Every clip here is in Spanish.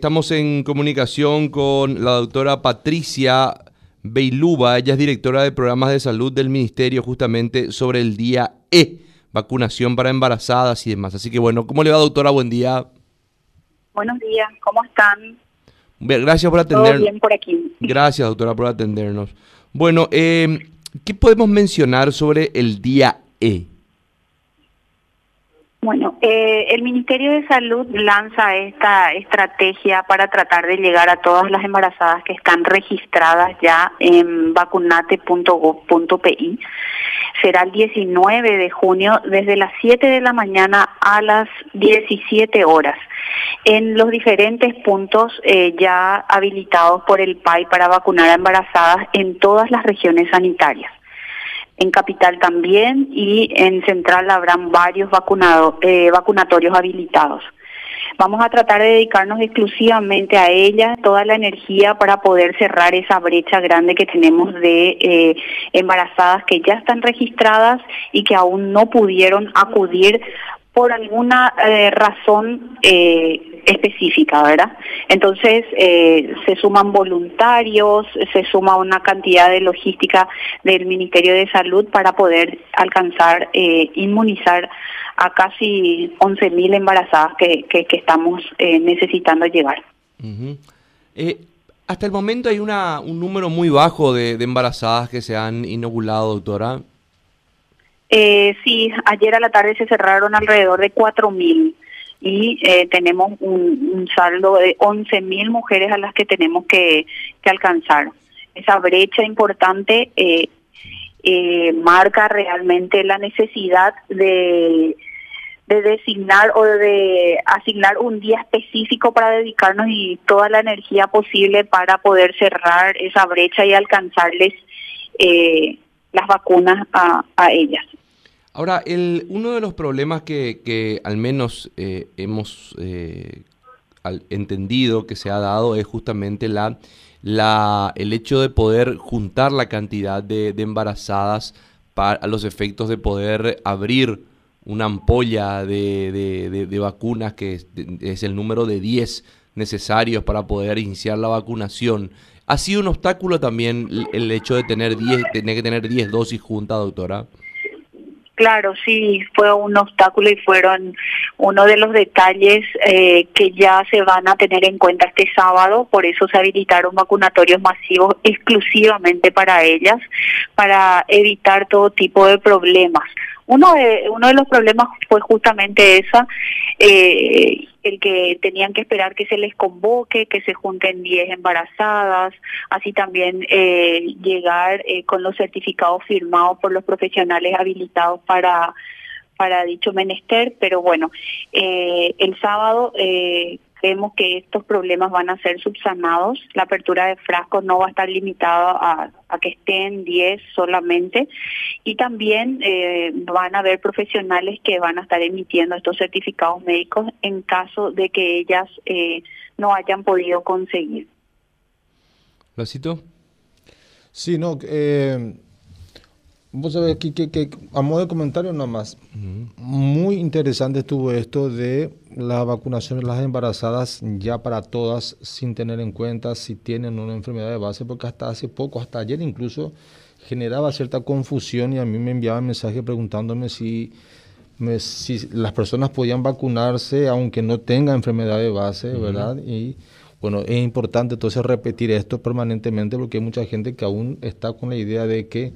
Estamos en comunicación con la doctora Patricia Beiluba, ella es directora de programas de salud del Ministerio justamente sobre el día E, vacunación para embarazadas y demás. Así que bueno, ¿cómo le va doctora? Buen día. Buenos días, ¿cómo están? Gracias por atendernos. Todo bien por aquí. Gracias doctora por atendernos. Bueno, eh, ¿qué podemos mencionar sobre el día E? Bueno, eh, el Ministerio de Salud lanza esta estrategia para tratar de llegar a todas las embarazadas que están registradas ya en vacunate.gov.pi. Será el 19 de junio desde las 7 de la mañana a las 17 horas en los diferentes puntos eh, ya habilitados por el PAI para vacunar a embarazadas en todas las regiones sanitarias en Capital también y en Central habrán varios vacunado, eh, vacunatorios habilitados. Vamos a tratar de dedicarnos exclusivamente a ella, toda la energía para poder cerrar esa brecha grande que tenemos de eh, embarazadas que ya están registradas y que aún no pudieron acudir por alguna eh, razón específica, ¿verdad? Entonces eh, se suman voluntarios, se suma una cantidad de logística del Ministerio de Salud para poder alcanzar, inmunizar a casi 11.000 embarazadas que, que, estamos necesitando llegar. hasta el momento hay una, un número muy bajo de embarazadas que se han inoculado, doctora. Eh, sí, ayer a la tarde se cerraron alrededor de 4.000 y eh, tenemos un, saldo de 11.000 mujeres a las que tenemos que, alcanzar. Esa brecha importante eh, eh, marca realmente la necesidad de, de designar o de asignar un día específico para dedicarnos y toda la energía posible para poder cerrar esa brecha y alcanzarles las vacunas a, a ellas. Ahora, el, uno de los problemas que, al menos eh, hemos eh, entendido que se ha dado es justamente la, la, el hecho de poder juntar la cantidad de, embarazadas para, a los efectos de poder abrir una ampolla de, de, vacunas que es, el número de 10 necesarios para poder iniciar la vacunación. ¿Ha sido un obstáculo también el hecho de tener 10, tener que tener 10 dosis juntas, doctora? Claro, sí, fue un obstáculo y fueron uno de los detalles eh, que ya se van a tener en cuenta este sábado, por eso se habilitaron vacunatorios masivos exclusivamente para ellas, para evitar todo tipo de problemas. Uno de, uno de los problemas fue justamente esa, eh, el que tenían que esperar que se les convoque, que se junten 10 embarazadas, así también eh, llegar eh, con los certificados firmados por los profesionales habilitados para para dicho menester, pero bueno, eh, el sábado eh, creemos que estos problemas van a ser subsanados. La apertura de frascos no va a estar limitada a, a que estén 10 solamente y también eh, van a haber profesionales que van a estar emitiendo estos certificados médicos en caso de que ellas eh, no hayan podido conseguir. ¿Lacito? Sí, no, eh, Vos sabés que, que, a modo de comentario nomás, muy interesante estuvo esto de la vacunación de las embarazadas ya para todas, sin tener en cuenta si tienen una enfermedad de base, porque hasta hace poco, hasta ayer incluso, generaba cierta confusión y a mí me enviaban mensajes preguntándome si, si las personas podían vacunarse aunque no tengan enfermedad de base, ¿verdad? Y bueno, es importante entonces repetir esto permanentemente porque hay mucha gente que aún está con la idea de que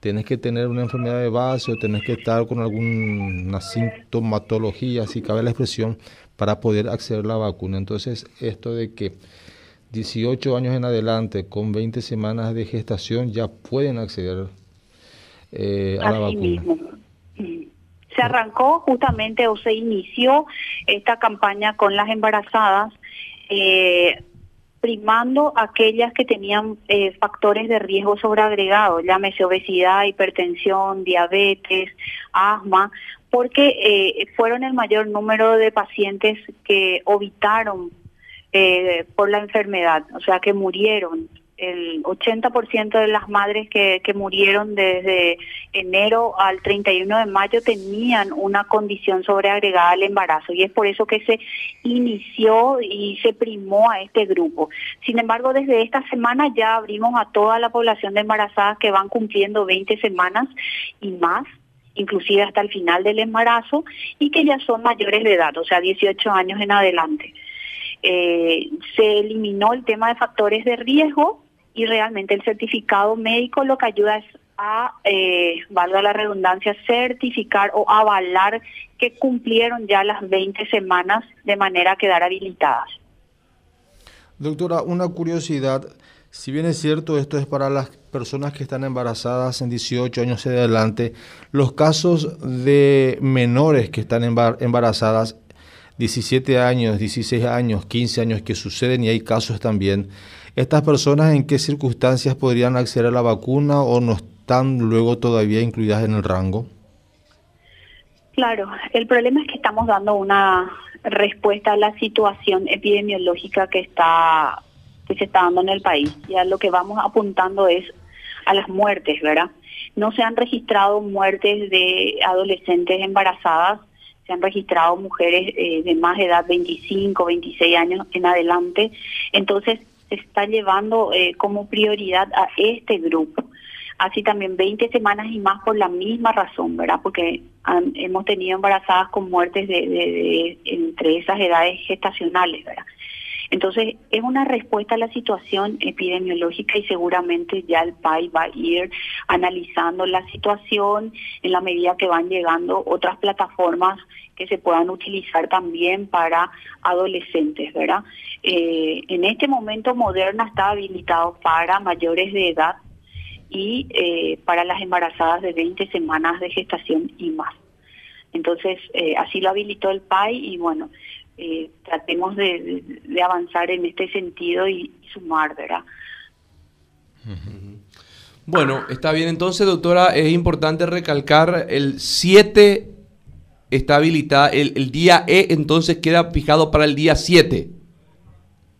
tienes que tener una enfermedad de base o tienes que estar con alguna sintomatología, si cabe la expresión, para poder acceder a la vacuna. Entonces, esto de que 18 años en adelante, con 20 semanas de gestación, ya pueden acceder eh, a la vacuna. Se arrancó justamente o se inició esta campaña con las embarazadas. Eh, primando aquellas que tenían eh, factores de riesgo sobreagregado, llámese obesidad, hipertensión, diabetes, asma, porque eh, fueron el mayor número de pacientes que ovitaron eh, por la enfermedad, o sea, que murieron el 80% de las madres que, que murieron desde enero al 31 de mayo tenían una condición sobreagregada al embarazo y es por eso que se inició y se primó a este grupo. Sin embargo, desde esta semana ya abrimos a toda la población de embarazadas que van cumpliendo 20 semanas y más inclusive hasta el final del embarazo, y que ya son mayores de edad, o sea, 18 años en adelante. Eh, se eliminó el tema de factores de riesgo y realmente el certificado médico lo que ayuda es a, eh, valga la redundancia, certificar o avalar que cumplieron ya las 20 semanas de manera a quedar habilitadas. Doctora, una curiosidad, si bien es cierto, esto es para las personas que están embarazadas en 18 años y adelante, los casos de menores que están embarazadas, 17 años, 16 años, 15 años que suceden y hay casos también, ¿Estas personas en qué circunstancias podrían acceder a la vacuna o no están luego todavía incluidas en el rango? Claro, el problema es que estamos dando una respuesta a la situación epidemiológica que está que se está dando en el país. Ya lo que vamos apuntando es a las muertes, ¿verdad? No se han registrado muertes de adolescentes embarazadas, se han registrado mujeres eh, de más de edad, 25, 26 años en adelante. Entonces, se está llevando eh, como prioridad a este grupo. Así también 20 semanas y más por la misma razón, ¿verdad? Porque hemos tenido embarazadas con muertes de, entre esas edades gestacionales, ¿verdad? Entonces, es una respuesta a la situación epidemiológica y seguramente ya el PAI va a ir analizando la situación en la medida que van llegando otras plataformas que se puedan utilizar también para adolescentes, ¿verdad? Eh, en este momento Moderna está habilitado para mayores de edad y eh, para las embarazadas de 20 semanas de gestación y más. Entonces, eh, así lo habilitó el PAI y bueno, tratemos de, avanzar en este sentido y, sumar, ¿verdad? Bueno, está bien. Entonces, doctora, es importante recalcar el 7 está habilitada, el, día E entonces queda fijado para el día 7.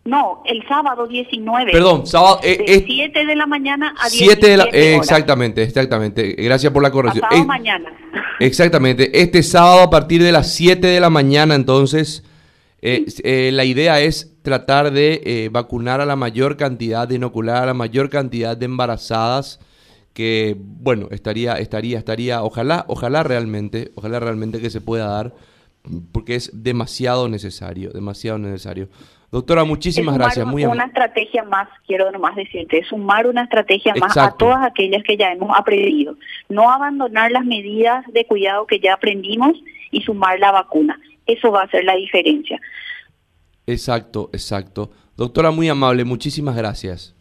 No, el sábado 19. Perdón, sábado. Eh, 7 de la mañana a 7 de la, Exactamente, exactamente. Gracias por la corrección. Sábado mañana. Exactamente. Este sábado a partir de las 7 de la mañana, entonces, eh, eh, la idea es tratar de eh, vacunar a la mayor cantidad, de inocular a la mayor cantidad de embarazadas que bueno, estaría, estaría, estaría, ojalá, ojalá realmente, ojalá realmente que se pueda dar, porque es demasiado necesario, demasiado necesario. Doctora, muchísimas gracias. Muy una estrategia más, quiero nomás decirte, sumar una estrategia más a todas aquellas que ya hemos aprendido. No abandonar las medidas de cuidado que ya aprendimos y sumar la vacuna. Eso va a ser la diferencia. Exacto, exacto. Doctora, muy amable, muchísimas gracias.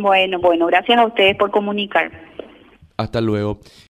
Bueno, bueno, gracias a ustedes por comunicar. Hasta luego.